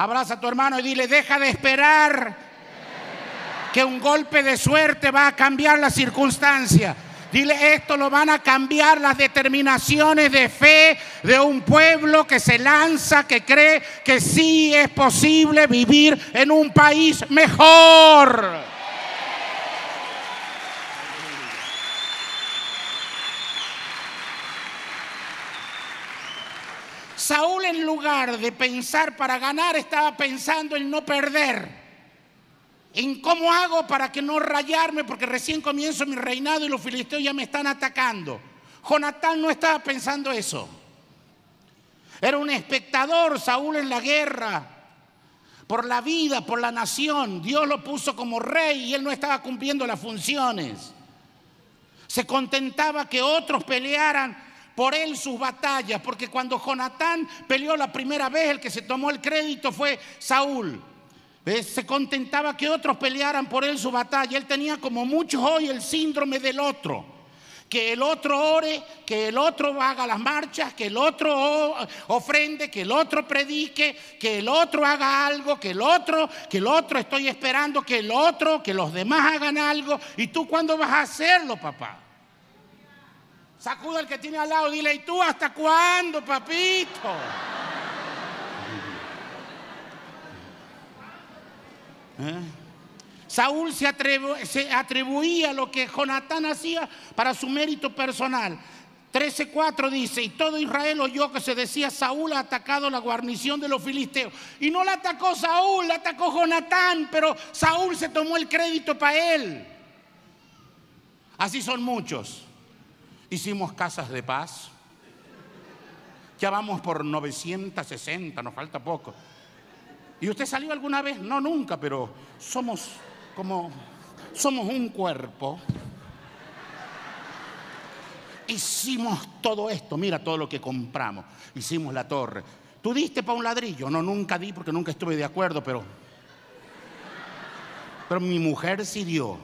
Abraza a tu hermano y dile, deja de esperar que un golpe de suerte va a cambiar la circunstancia. Dile, esto lo van a cambiar las determinaciones de fe de un pueblo que se lanza, que cree que sí es posible vivir en un país mejor. Saúl en lugar de pensar para ganar estaba pensando en no perder. En cómo hago para que no rayarme porque recién comienzo mi reinado y los filisteos ya me están atacando. Jonatán no estaba pensando eso. Era un espectador Saúl en la guerra por la vida, por la nación. Dios lo puso como rey y él no estaba cumpliendo las funciones. Se contentaba que otros pelearan por él sus batallas, porque cuando Jonatán peleó la primera vez, el que se tomó el crédito fue Saúl. Se contentaba que otros pelearan por él su batalla. Él tenía como muchos hoy el síndrome del otro. Que el otro ore, que el otro haga las marchas, que el otro ofrende, que el otro predique, que el otro haga algo, que el otro, que el otro estoy esperando, que el otro, que los demás hagan algo. ¿Y tú cuándo vas a hacerlo, papá? Sacuda al que tiene al lado, dile, ¿y tú hasta cuándo, papito? ¿Eh? Saúl se, se, atribuía lo que Jonatán hacía para su mérito personal. 13.4 dice, y todo Israel oyó que se decía, Saúl ha atacado la guarnición de los filisteos. Y no la atacó Saúl, la atacó Jonatán, pero Saúl se tomó el crédito para él. Así son muchos. Hicimos casas de paz. Ya vamos por 960, nos falta poco. ¿Y usted salió alguna vez? No, nunca, pero somos como, somos un cuerpo. Hicimos todo esto, mira todo lo que compramos. Hicimos la torre. ¿Tú diste para un ladrillo? No, nunca di porque nunca estuve de acuerdo, pero... Pero mi mujer sí dio.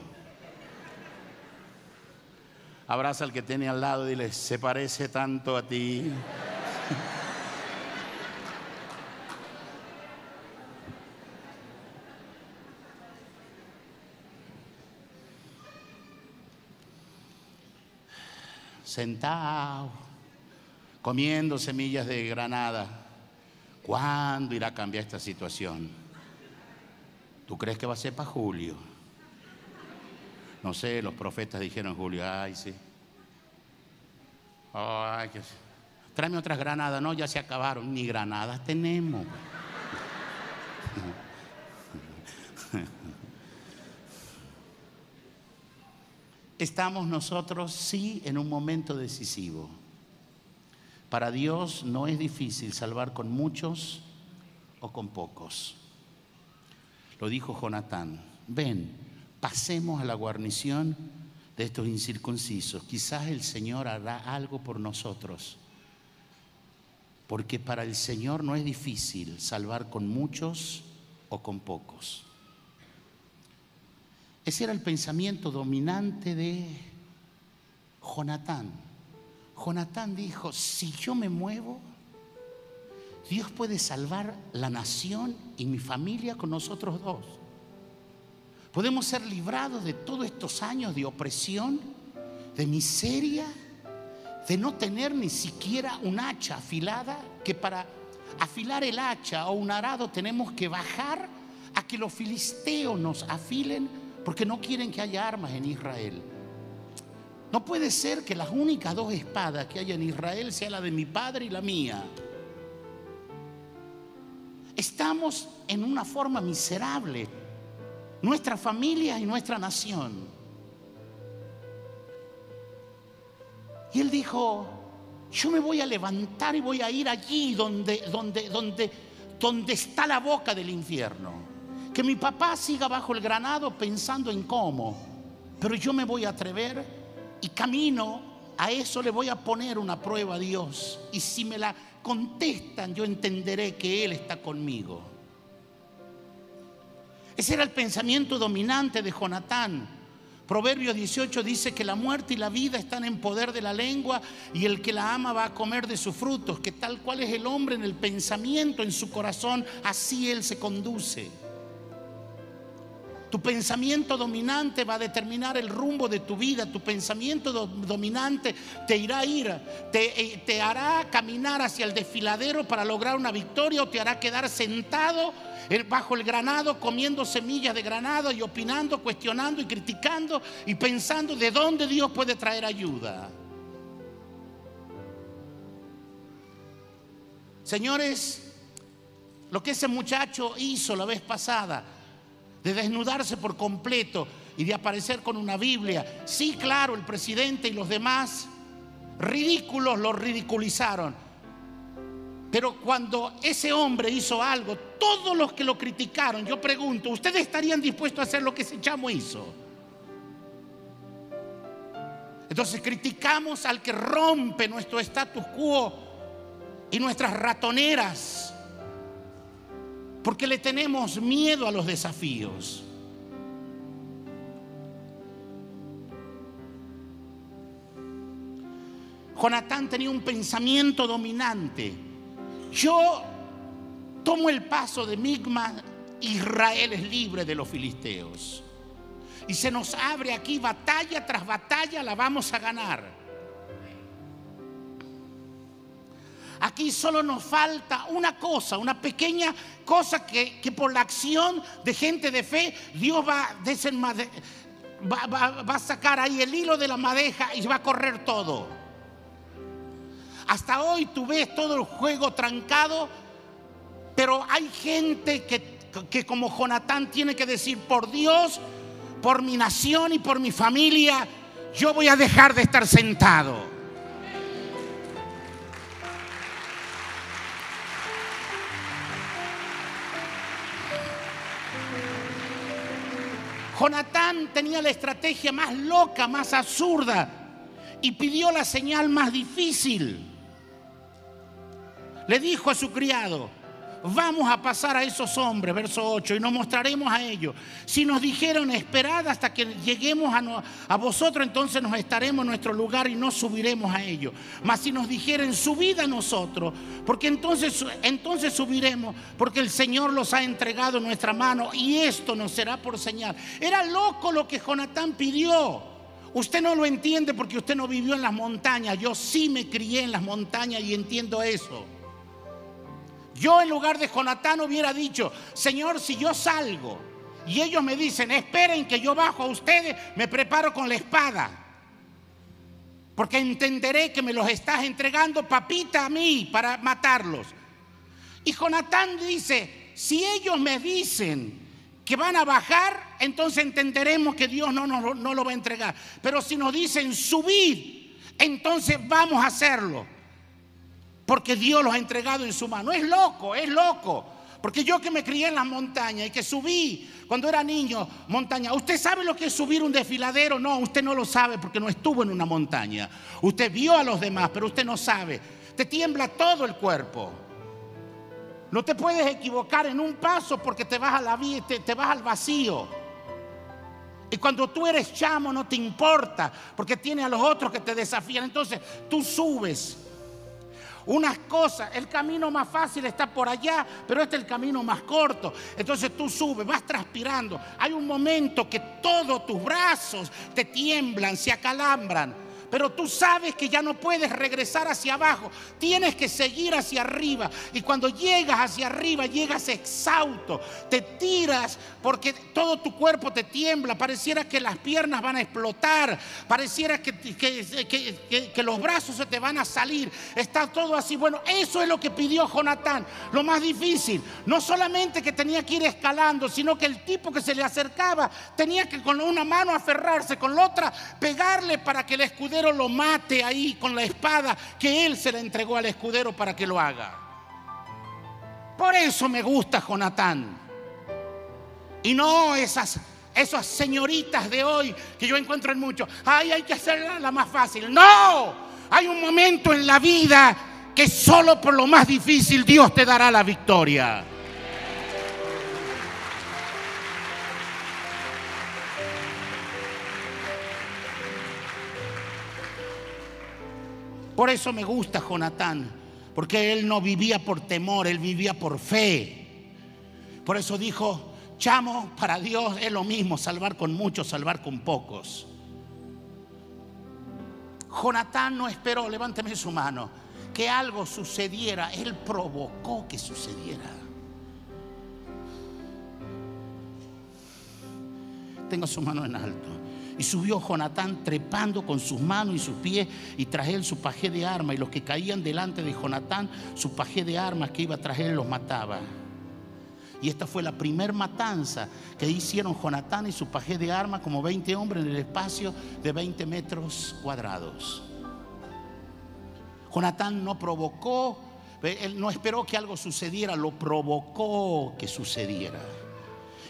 Abraza al que tiene al lado y dile, se parece tanto a ti. Sentado, comiendo semillas de granada. ¿Cuándo irá a cambiar esta situación? ¿Tú crees que va a ser para julio? No sé, los profetas dijeron Julio, ay, sí. Ay. Tráeme otras granadas, no, ya se acabaron, ni granadas tenemos. Estamos nosotros, sí, en un momento decisivo. Para Dios no es difícil salvar con muchos o con pocos. Lo dijo Jonatán, ven, pasemos a la guarnición de estos incircuncisos. Quizás el Señor hará algo por nosotros. Porque para el Señor no es difícil salvar con muchos o con pocos. Ese era el pensamiento dominante de Jonatán. Jonatán dijo, si yo me muevo, Dios puede salvar la nación y mi familia con nosotros dos. Podemos ser librados de todos estos años de opresión, de miseria, de no tener ni siquiera un hacha afilada, que para afilar el hacha o un arado tenemos que bajar a que los filisteos nos afilen porque no quieren que haya armas en Israel. No puede ser que las únicas dos espadas que haya en Israel sea la de mi padre y la mía. Estamos en una forma miserable nuestra familia y nuestra nación. Y él dijo, yo me voy a levantar y voy a ir allí donde, donde, donde, donde está la boca del infierno. Que mi papá siga bajo el granado pensando en cómo, pero yo me voy a atrever y camino a eso le voy a poner una prueba a Dios. Y si me la contestan, yo entenderé que Él está conmigo. Ese era el pensamiento dominante de Jonatán. Proverbio 18 dice que la muerte y la vida están en poder de la lengua y el que la ama va a comer de sus frutos, que tal cual es el hombre en el pensamiento, en su corazón, así él se conduce. Tu pensamiento dominante va a determinar el rumbo de tu vida. Tu pensamiento dominante te irá a ir, te, eh, te hará caminar hacia el desfiladero para lograr una victoria o te hará quedar sentado bajo el granado comiendo semillas de granado y opinando, cuestionando y criticando y pensando de dónde Dios puede traer ayuda. Señores, lo que ese muchacho hizo la vez pasada, de desnudarse por completo y de aparecer con una Biblia, sí, claro, el presidente y los demás ridículos lo ridiculizaron. Pero cuando ese hombre hizo algo, todos los que lo criticaron, yo pregunto, ¿ustedes estarían dispuestos a hacer lo que ese chamo hizo? Entonces criticamos al que rompe nuestro status quo y nuestras ratoneras, porque le tenemos miedo a los desafíos. Jonatán tenía un pensamiento dominante yo tomo el paso de Migma, Israel es libre de los filisteos. Y se nos abre aquí batalla tras batalla, la vamos a ganar. Aquí solo nos falta una cosa, una pequeña cosa que, por la acción de gente de fe, Dios va, a sacar ahí el hilo de la madeja y va a correr todo. Hasta hoy tú ves todo el juego trancado, pero hay gente que, que como Jonatán tiene que decir, por Dios, por mi nación y por mi familia, yo voy a dejar de estar sentado. Jonatán tenía la estrategia más loca, más absurda y pidió la señal más difícil. Le dijo a su criado, vamos a pasar a esos hombres, verso 8, y nos mostraremos a ellos. Si nos dijeron, esperad hasta que lleguemos a, vosotros, entonces nos estaremos en nuestro lugar y no subiremos a ellos. Mas si nos dijeren, subid a nosotros, porque entonces, entonces subiremos, porque el Señor los ha entregado en nuestra mano y esto nos será por señal. Era loco lo que Jonatán pidió. Usted no lo entiende porque usted no vivió en las montañas. Yo sí me crié en las montañas y entiendo eso. Yo en lugar de Jonatán hubiera dicho, Señor, si yo salgo y ellos me dicen, esperen que yo bajo a ustedes, me preparo con la espada. Porque entenderé que me los estás entregando papita a mí para matarlos. Y Jonatán dice, si ellos me dicen que van a bajar, entonces entenderemos que Dios no, no, no lo va a entregar. Pero si nos dicen subir, entonces vamos a hacerlo. Porque Dios los ha entregado en su mano. Es loco, es loco. Porque yo que me crié en las montañas y que subí cuando era niño montaña. ¿Usted sabe lo que es subir un desfiladero? No, usted no lo sabe porque no estuvo en una montaña. Usted vio a los demás, pero usted no sabe. Te tiembla todo el cuerpo. No te puedes equivocar en un paso porque te vas, a la, te, te vas al vacío. Y cuando tú eres chamo no te importa porque tiene a los otros que te desafían. Entonces tú subes unas cosas. El camino más fácil está por allá, pero este es el camino más corto. Entonces tú subes, vas transpirando. Hay un momento que todos tus brazos te tiemblan, se acalambran pero tú sabes que ya no puedes regresar hacia abajo, tienes que seguir hacia arriba. Y cuando llegas hacia arriba, llegas exhausto, te tiras porque todo tu cuerpo te tiembla, pareciera que las piernas van a explotar, pareciera que, los brazos se te van a salir, está todo así. Bueno, eso es lo que pidió Jonatán, lo más difícil, no solamente que tenía que ir escalando, sino que el tipo que se le acercaba tenía que con una mano aferrarse, con la otra pegarle para que el escudero lo mate ahí con la espada que él se la entregó al escudero para que lo haga. Por eso me gusta Jonatán. Y no esas, esas señoritas de hoy que yo encuentro en muchos. Ay, hay que hacerla la más fácil. No, hay un momento en la vida que solo por lo más difícil Dios te dará la victoria. Por eso me gusta Jonatán, porque él no vivía por temor, él vivía por fe. Por eso dijo, chamo, para Dios es lo mismo salvar con muchos, salvar con pocos. Jonatán no esperó, levánteme su mano, que algo sucediera, él provocó que sucediera. Tenga su mano en alto. Y subió Jonatán trepando con sus manos y sus pies y tras él su paje de armas. Y los que caían delante de Jonatán, su paje de armas que iba tras él los mataba. Y esta fue la primer matanza que hicieron Jonatán y su paje de armas, como 20 hombres en el espacio de 20 metros cuadrados. Jonatán no provocó, él no esperó que algo sucediera, lo provocó que sucediera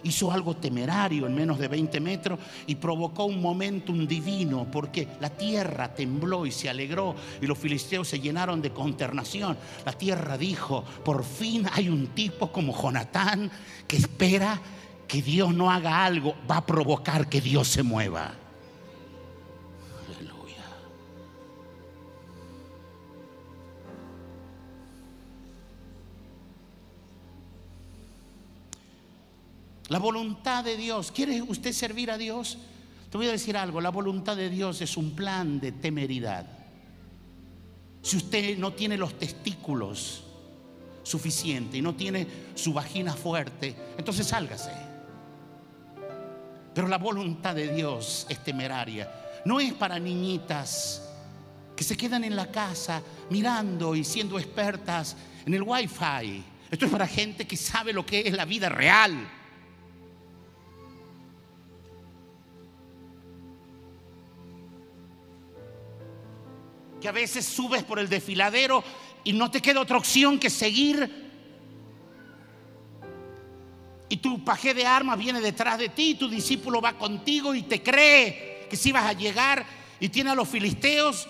hizo algo temerario en menos de 20 metros y provocó un momentum divino porque la tierra tembló y se alegró y los filisteos se llenaron de consternación. La tierra dijo, por fin hay un tipo como Jonatán que espera que Dios no haga algo, va a provocar que Dios se mueva. La voluntad de Dios. ¿Quiere usted servir a Dios? Te voy a decir algo. La voluntad de Dios es un plan de temeridad. Si usted no tiene los testículos suficientes y no tiene su vagina fuerte, entonces sálgase. Pero la voluntad de Dios es temeraria. No es para niñitas que se quedan en la casa mirando y siendo expertas en el wifi. Esto es para gente que sabe lo que es la vida real. Que a veces subes por el desfiladero y no te queda otra opción que seguir. Y tu paje de armas viene detrás de ti, y tu discípulo va contigo y te cree que si vas a llegar y tiene a los filisteos.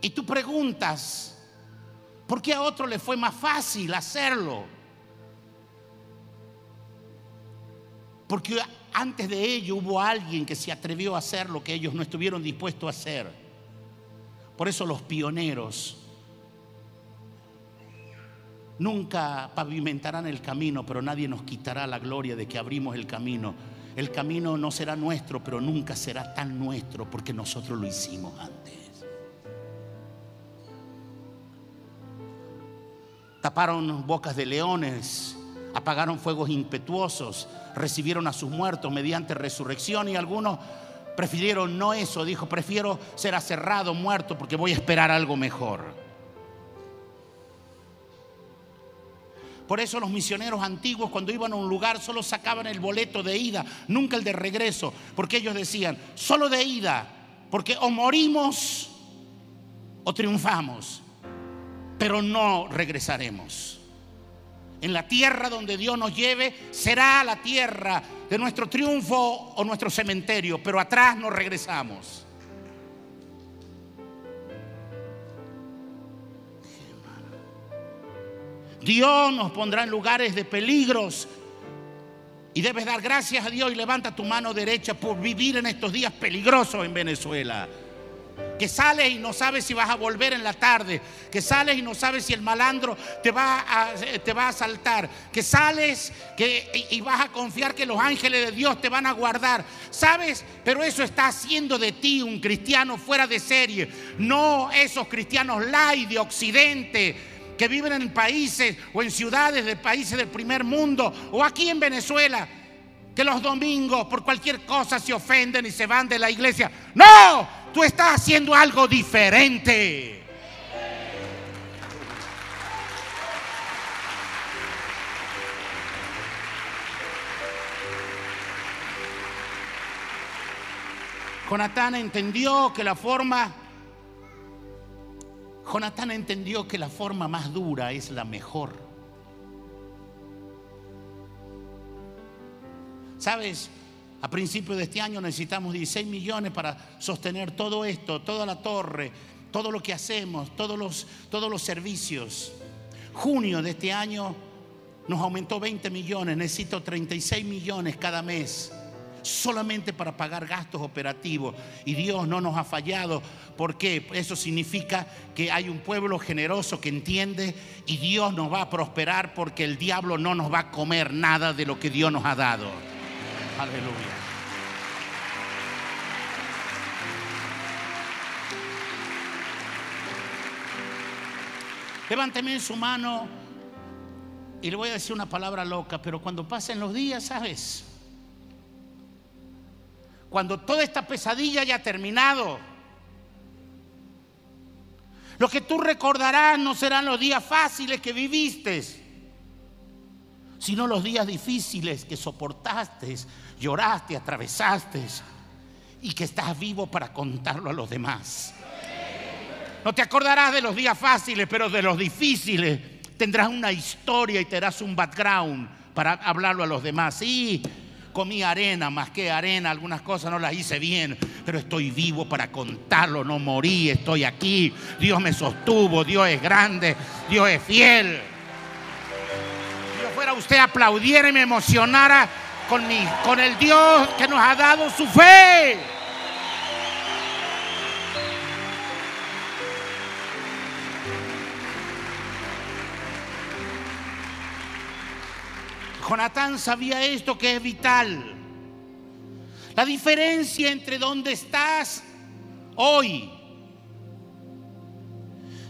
Y tú preguntas, ¿por qué a otro le fue más fácil hacerlo? Porque antes de ello hubo alguien que se atrevió a hacer lo que ellos no estuvieron dispuestos a hacer. Por eso los pioneros nunca pavimentarán el camino, pero nadie nos quitará la gloria de que abrimos el camino. El camino no será nuestro, pero nunca será tan nuestro porque nosotros lo hicimos antes. Taparon bocas de leones, apagaron fuegos impetuosos, recibieron a sus muertos mediante resurrección y algunos Prefirieron no eso, dijo, prefiero ser aserrado, muerto, porque voy a esperar algo mejor. Por eso los misioneros antiguos cuando iban a un lugar solo sacaban el boleto de ida, nunca el de regreso, porque ellos decían, solo de ida, porque o morimos o triunfamos, pero no regresaremos. En la tierra donde Dios nos lleve será la tierra de nuestro triunfo o nuestro cementerio, pero atrás nos regresamos. Dios nos pondrá en lugares de peligros y debes dar gracias a Dios y levanta tu mano derecha por vivir en estos días peligrosos en Venezuela que sales y no sabes si vas a volver en la tarde, que sales y no sabes si el malandro te va a, te va a asaltar, que sales que, y vas a confiar que los ángeles de Dios te van a guardar, ¿sabes? Pero eso está haciendo de ti un cristiano fuera de serie, no esos cristianos light de Occidente que viven en países o en ciudades de países del primer mundo o aquí en Venezuela que los domingos por cualquier cosa se ofenden y se van de la iglesia. No, tú estás haciendo algo diferente. Jonatán entendió que la forma Jonatán entendió que la forma más dura es la mejor. ¿Sabes? A principios de este año necesitamos 16 millones para sostener todo esto, toda la torre, todo lo que hacemos, todos los, todos los servicios. Junio de este año nos aumentó 20 millones, necesito 36 millones cada mes solamente para pagar gastos operativos. Y Dios no nos ha fallado porque eso significa que hay un pueblo generoso que entiende y Dios nos va a prosperar porque el diablo no nos va a comer nada de lo que Dios nos ha dado. Aleluya. Levánteme en su mano y le voy a decir una palabra loca, pero cuando pasen los días, ¿sabes? Cuando toda esta pesadilla haya terminado, lo que tú recordarás no serán los días fáciles que viviste, sino los días difíciles que soportaste, lloraste, atravesaste y que estás vivo para contarlo a los demás. No te acordarás de los días fáciles, pero de los difíciles tendrás una historia y te darás un background para hablarlo a los demás. Sí, comí arena, más que arena, algunas cosas no las hice bien, pero estoy vivo para contarlo, no morí, estoy aquí. Dios me sostuvo, Dios es grande, Dios es fiel. Fuera usted aplaudiera y me emocionara con, con el Dios que nos ha dado su fe. Jonatán sabía esto que es vital. La diferencia entre donde estás hoy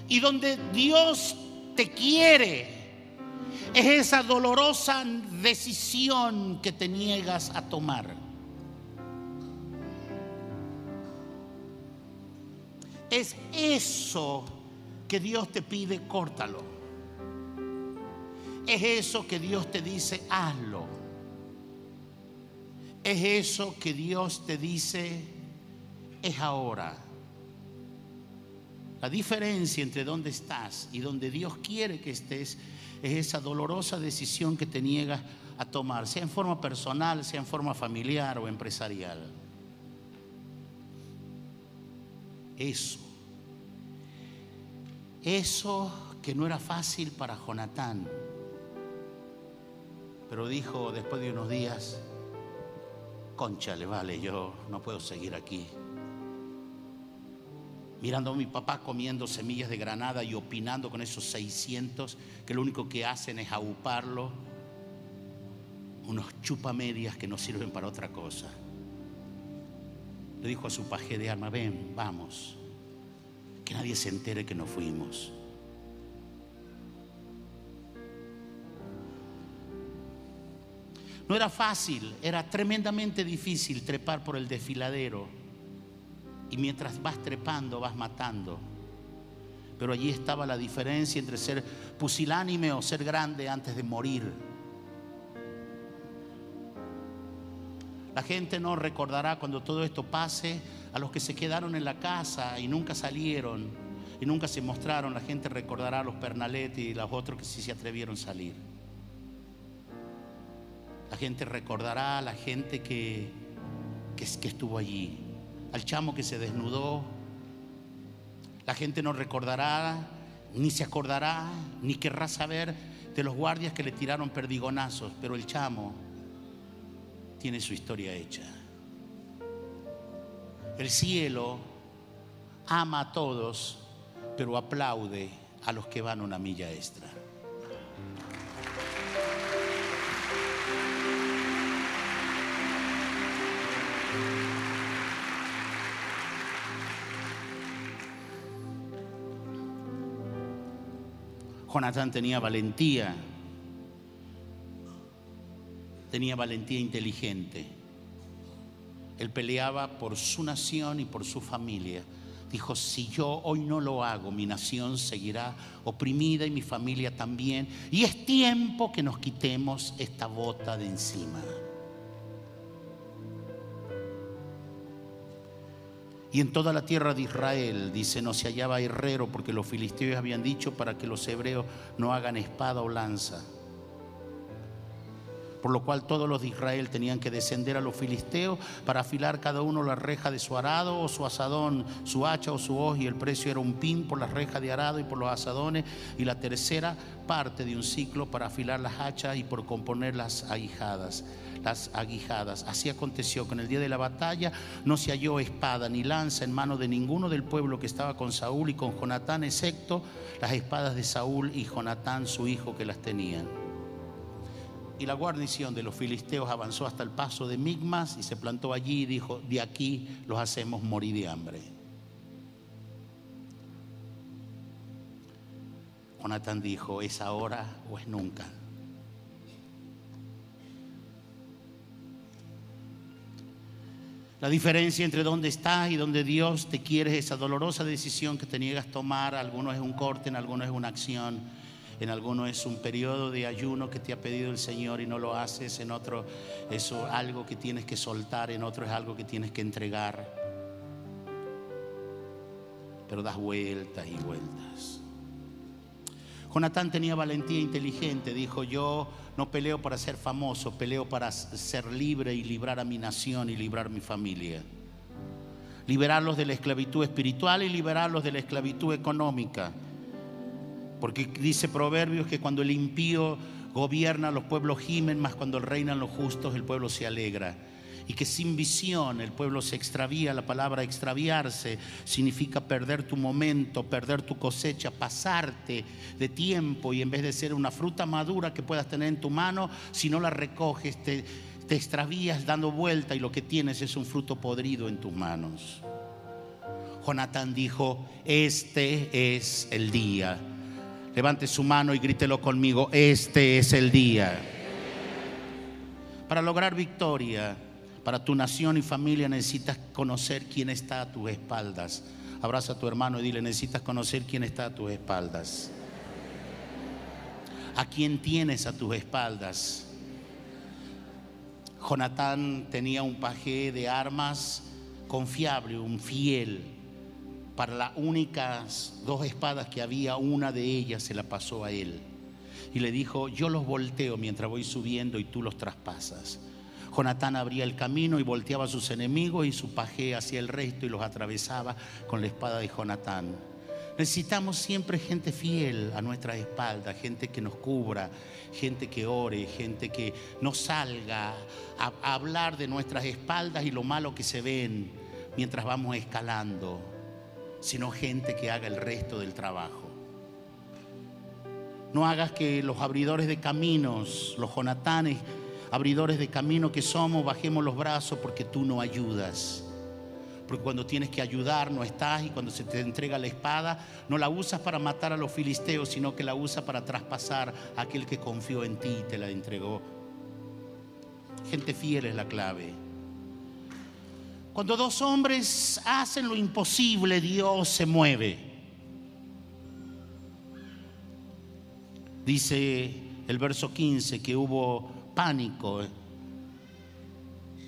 y donde Dios te quiere es esa dolorosa decisión que te niegas a tomar. Es eso que Dios te pide, córtalo. Es eso que Dios te dice, hazlo. Es eso que Dios te dice, es ahora. La diferencia entre donde estás y donde Dios quiere que estés es esa dolorosa decisión que te niegas a tomar, sea en forma personal, sea en forma familiar o empresarial. Eso. Eso que no era fácil para Jonatán pero dijo después de unos días, conchale, vale, yo no puedo seguir aquí. Mirando a mi papá comiendo semillas de granada y opinando con esos 600 que lo único que hacen es auparlo, unos chupamedias que no sirven para otra cosa. Le dijo a su paje de arma, ven, vamos, que nadie se entere que nos fuimos. No era fácil, era tremendamente difícil trepar por el desfiladero. Y mientras vas trepando, vas matando. Pero allí estaba la diferencia entre ser pusilánime o ser grande antes de morir. La gente no recordará cuando todo esto pase a los que se quedaron en la casa y nunca salieron y nunca se mostraron. La gente recordará a los Pernaletti y los otros que sí se atrevieron a salir. La gente recordará a la gente que, que, que estuvo allí, al chamo que se desnudó. La gente no recordará, ni se acordará, ni querrá saber de los guardias que le tiraron perdigonazos, pero el chamo tiene su historia hecha. El cielo ama a todos, pero aplaude a los que van una milla extra. Jonatán tenía valentía, tenía valentía inteligente. Él peleaba por su nación y por su familia. Dijo, si yo hoy no lo hago, mi nación seguirá oprimida y mi familia también. Y es tiempo que nos quitemos esta bota de encima. Y en toda la tierra de Israel, dice, no se hallaba herrero porque los filisteos habían dicho para que los hebreos no hagan espada o lanza por lo cual todos los de Israel tenían que descender a los filisteos para afilar cada uno la reja de su arado o su asadón, su hacha o su hoz, y el precio era un pin por la reja de arado y por los asadones, y la tercera parte de un ciclo para afilar las hachas y por componer las aguijadas. Las aguijadas. Así aconteció que en el día de la batalla no se halló espada ni lanza en mano de ninguno del pueblo que estaba con Saúl y con Jonatán, excepto las espadas de Saúl y Jonatán, su hijo, que las tenían. Y la guarnición de los filisteos avanzó hasta el paso de Migmas y se plantó allí y dijo, de aquí los hacemos morir de hambre. Jonathan dijo, es ahora o es nunca. La diferencia entre dónde estás y dónde Dios te quiere es esa dolorosa decisión que te niegas a tomar. Algunos es un corte, en algunos es una acción en alguno es un periodo de ayuno que te ha pedido el Señor y no lo haces, en otro es algo que tienes que soltar, en otro es algo que tienes que entregar. Pero das vueltas y vueltas. Jonatán tenía valentía inteligente, dijo, yo no peleo para ser famoso, peleo para ser libre y librar a mi nación y librar mi familia. Liberarlos de la esclavitud espiritual y liberarlos de la esclavitud económica porque dice Proverbios que cuando el impío gobierna, los pueblos gimen, más cuando reinan los justos, el pueblo se alegra. Y que sin visión el pueblo se extravía. La palabra extraviarse significa perder tu momento, perder tu cosecha, pasarte de tiempo y en vez de ser una fruta madura que puedas tener en tu mano, si no la recoges, te, te extravías dando vuelta y lo que tienes es un fruto podrido en tus manos. Jonatán dijo, este es el día Levante su mano y grítelo conmigo, este es el día. Para lograr victoria para tu nación y familia necesitas conocer quién está a tus espaldas. Abraza a tu hermano y dile, necesitas conocer quién está a tus espaldas. ¿A quién tienes a tus espaldas? Jonatán tenía un paje de armas confiable, un fiel para las únicas dos espadas que había, una de ellas se la pasó a él. Y le dijo, yo los volteo mientras voy subiendo y tú los traspasas. Jonatán abría el camino y volteaba a sus enemigos y su paje hacia el resto y los atravesaba con la espada de Jonatán. Necesitamos siempre gente fiel a nuestra espalda, gente que nos cubra, gente que ore, gente que no salga a, a hablar de nuestras espaldas y lo malo que se ven mientras vamos escalando sino gente que haga el resto del trabajo. No hagas que los abridores de caminos, los jonatanes, abridores de camino que somos, bajemos los brazos porque tú no ayudas. Porque cuando tienes que ayudar no estás y cuando se te entrega la espada no la usas para matar a los filisteos, sino que la usas para traspasar a aquel que confió en ti y te la entregó. Gente fiel es la clave. Cuando dos hombres hacen lo imposible, Dios se mueve. Dice el verso 15 que hubo pánico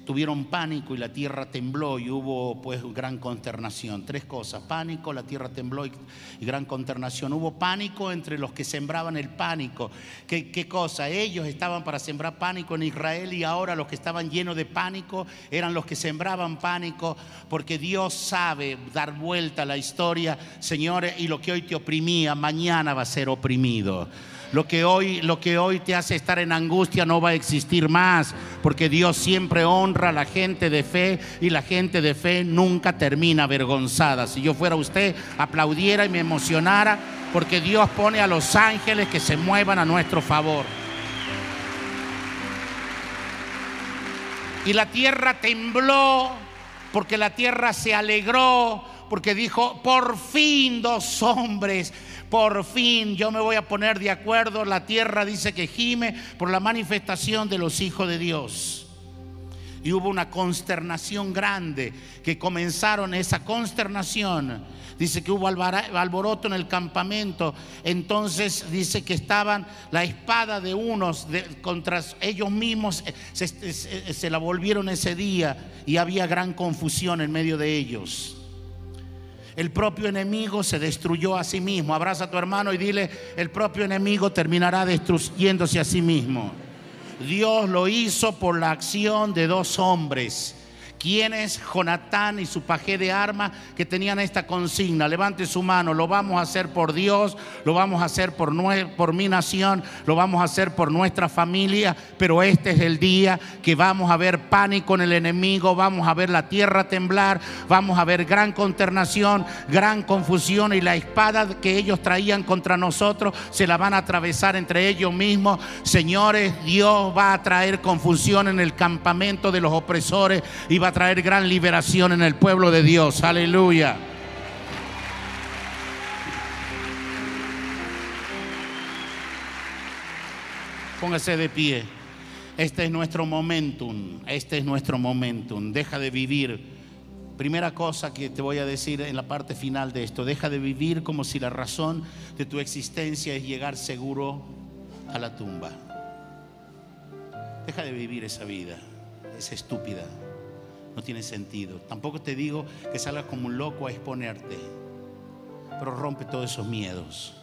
tuvieron pánico y la tierra tembló y hubo pues gran consternación. Tres cosas, pánico, la tierra tembló y, gran consternación. Hubo pánico entre los que sembraban el pánico. ¿Qué, ¿Qué, cosa? Ellos estaban para sembrar pánico en Israel y ahora los que estaban llenos de pánico eran los que sembraban pánico porque Dios sabe dar vuelta a la historia, señores, y lo que hoy te oprimía, mañana va a ser oprimido. Lo que hoy, lo que hoy te hace estar en angustia no va a existir más, porque Dios siempre honra a la gente de fe y la gente de fe nunca termina avergonzada. Si yo fuera usted, aplaudiera y me emocionara, porque Dios pone a los ángeles que se muevan a nuestro favor. Y la tierra tembló, porque la tierra se alegró, porque dijo, por fin dos hombres por fin yo me voy a poner de acuerdo. La tierra dice que gime por la manifestación de los hijos de Dios. Y hubo una consternación grande que comenzaron esa consternación. Dice que hubo alboroto en el campamento. Entonces dice que estaban la espada de unos contra ellos mismos. Eh, se, se la volvieron ese día y había gran confusión en medio de ellos. El propio enemigo se destruyó a sí mismo. Abraza a tu hermano y dile, el propio enemigo terminará destruyéndose a sí mismo. Dios lo hizo por la acción de dos hombres ¿Quién es Jonatán y su paje de armas que tenían esta consigna? Levante su mano, lo vamos a hacer por Dios, lo vamos a hacer por, por mi nación, lo vamos a hacer por nuestra familia, pero este es el día que vamos a ver pánico en el enemigo, vamos a ver la tierra temblar, vamos a ver gran consternación, gran confusión y la espada que ellos traían contra nosotros se la van a atravesar entre ellos mismos. Señores, Dios va a traer confusión en el campamento de los opresores y va traer gran liberación en el pueblo de Dios. Aleluya. Póngase de pie. Este es nuestro momentum. Este es nuestro momentum. Deja de vivir. Primera cosa que te voy a decir en la parte final de esto. Deja de vivir como si la razón de tu existencia es llegar seguro a la tumba. Deja de vivir esa vida. Es estúpida no tiene sentido. Tampoco te digo que salgas como un loco a exponerte, pero rompe todos esos miedos.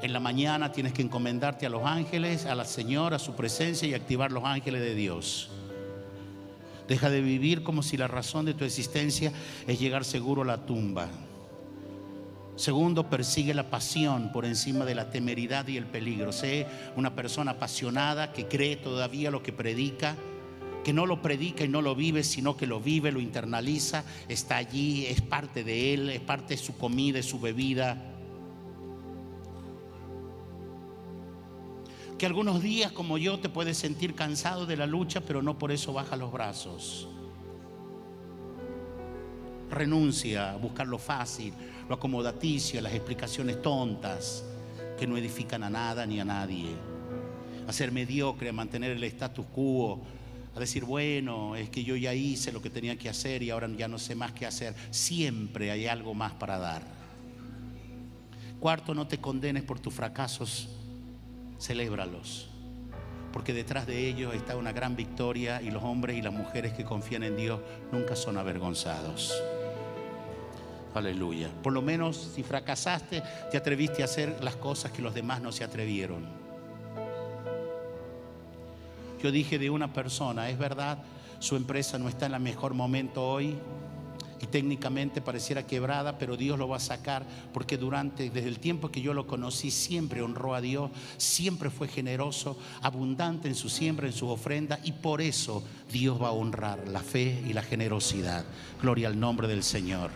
En la mañana tienes que encomendarte a los ángeles, a la Señora, a su presencia y activar los ángeles de Dios. Deja de vivir como si la razón de tu existencia es llegar seguro a la tumba. Segundo, persigue la pasión por encima de la temeridad y el peligro. Sé una persona apasionada que cree todavía lo que predica que no lo predica y no lo vive, sino que lo vive, lo internaliza, está allí, es parte de él, es parte de su comida, de su bebida. Que algunos días como yo te puedes sentir cansado de la lucha, pero no por eso baja los brazos. Renuncia a buscar lo fácil, lo acomodaticio, las explicaciones tontas que no edifican a nada ni a nadie. A ser mediocre, a mantener el status quo, a decir, bueno, es que yo ya hice lo que tenía que hacer y ahora ya no sé más qué hacer. Siempre hay algo más para dar. Cuarto, no te condenes por tus fracasos, celébralos. Porque detrás de ellos está una gran victoria y los hombres y las mujeres que confían en Dios nunca son avergonzados. Aleluya. Por lo menos si fracasaste, te atreviste a hacer las cosas que los demás no se atrevieron. Yo dije de una persona, es verdad, su empresa no está en el mejor momento hoy y técnicamente pareciera quebrada, pero Dios lo va a sacar porque durante, desde el tiempo que yo lo conocí, siempre honró a Dios, siempre fue generoso, abundante en su siembra, en su ofrenda y por eso Dios va a honrar la fe y la generosidad. Gloria al nombre del Señor.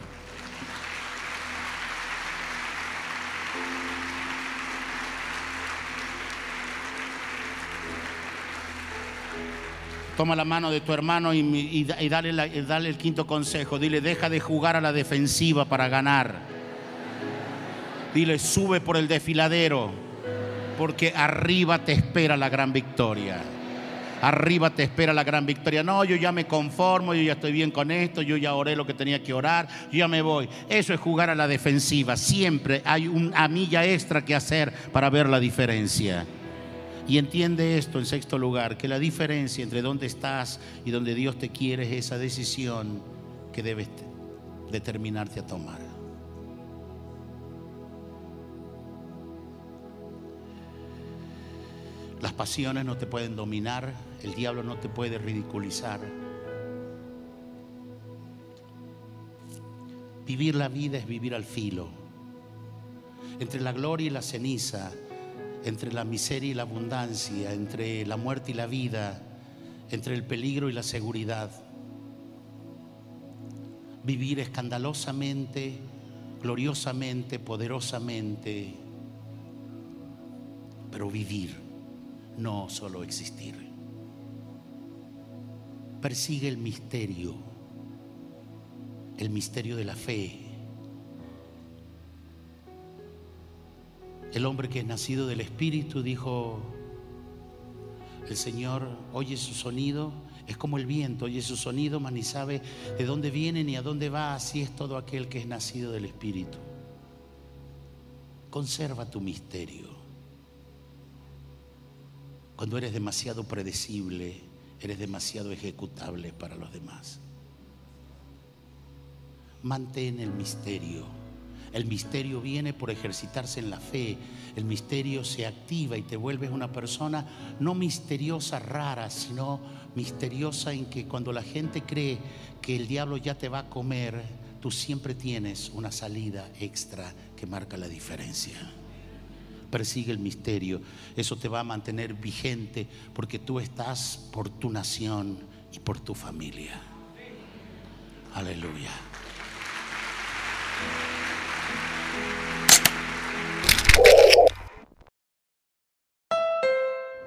Toma la mano de tu hermano y, dale, dale el quinto consejo. Dile, deja de jugar a la defensiva para ganar. Dile, sube por el desfiladero, porque arriba te espera la gran victoria. Arriba te espera la gran victoria. No, yo ya me conformo, yo ya estoy bien con esto, yo ya oré lo que tenía que orar, yo ya me voy. Eso es jugar a la defensiva. Siempre hay una milla extra que hacer para ver la diferencia. Y entiende esto en sexto lugar, que la diferencia entre dónde estás y donde Dios te quiere es esa decisión que debes determinarte a tomar. Las pasiones no te pueden dominar, el diablo no te puede ridiculizar. Vivir la vida es vivir al filo, entre la gloria y la ceniza, entre la miseria y la abundancia, entre la muerte y la vida, entre el peligro y la seguridad. Vivir escandalosamente, gloriosamente, poderosamente, pero vivir, no solo existir. Persigue el misterio, el misterio de la fe, El hombre que es nacido del Espíritu dijo, el Señor oye su sonido, es como el viento, oye su sonido, mas ni sabe de dónde viene ni a dónde va, así es todo aquel que es nacido del Espíritu. Conserva tu misterio. Cuando eres demasiado predecible, eres demasiado ejecutable para los demás. mantén el misterio. El misterio viene por ejercitarse en la fe. El misterio se activa y te vuelves una persona no misteriosa, rara, sino misteriosa en que cuando la gente cree que el diablo ya te va a comer, tú siempre tienes una salida extra que marca la diferencia. Persigue el misterio. Eso te va a mantener vigente porque tú estás por tu nación y por tu familia. Aleluya.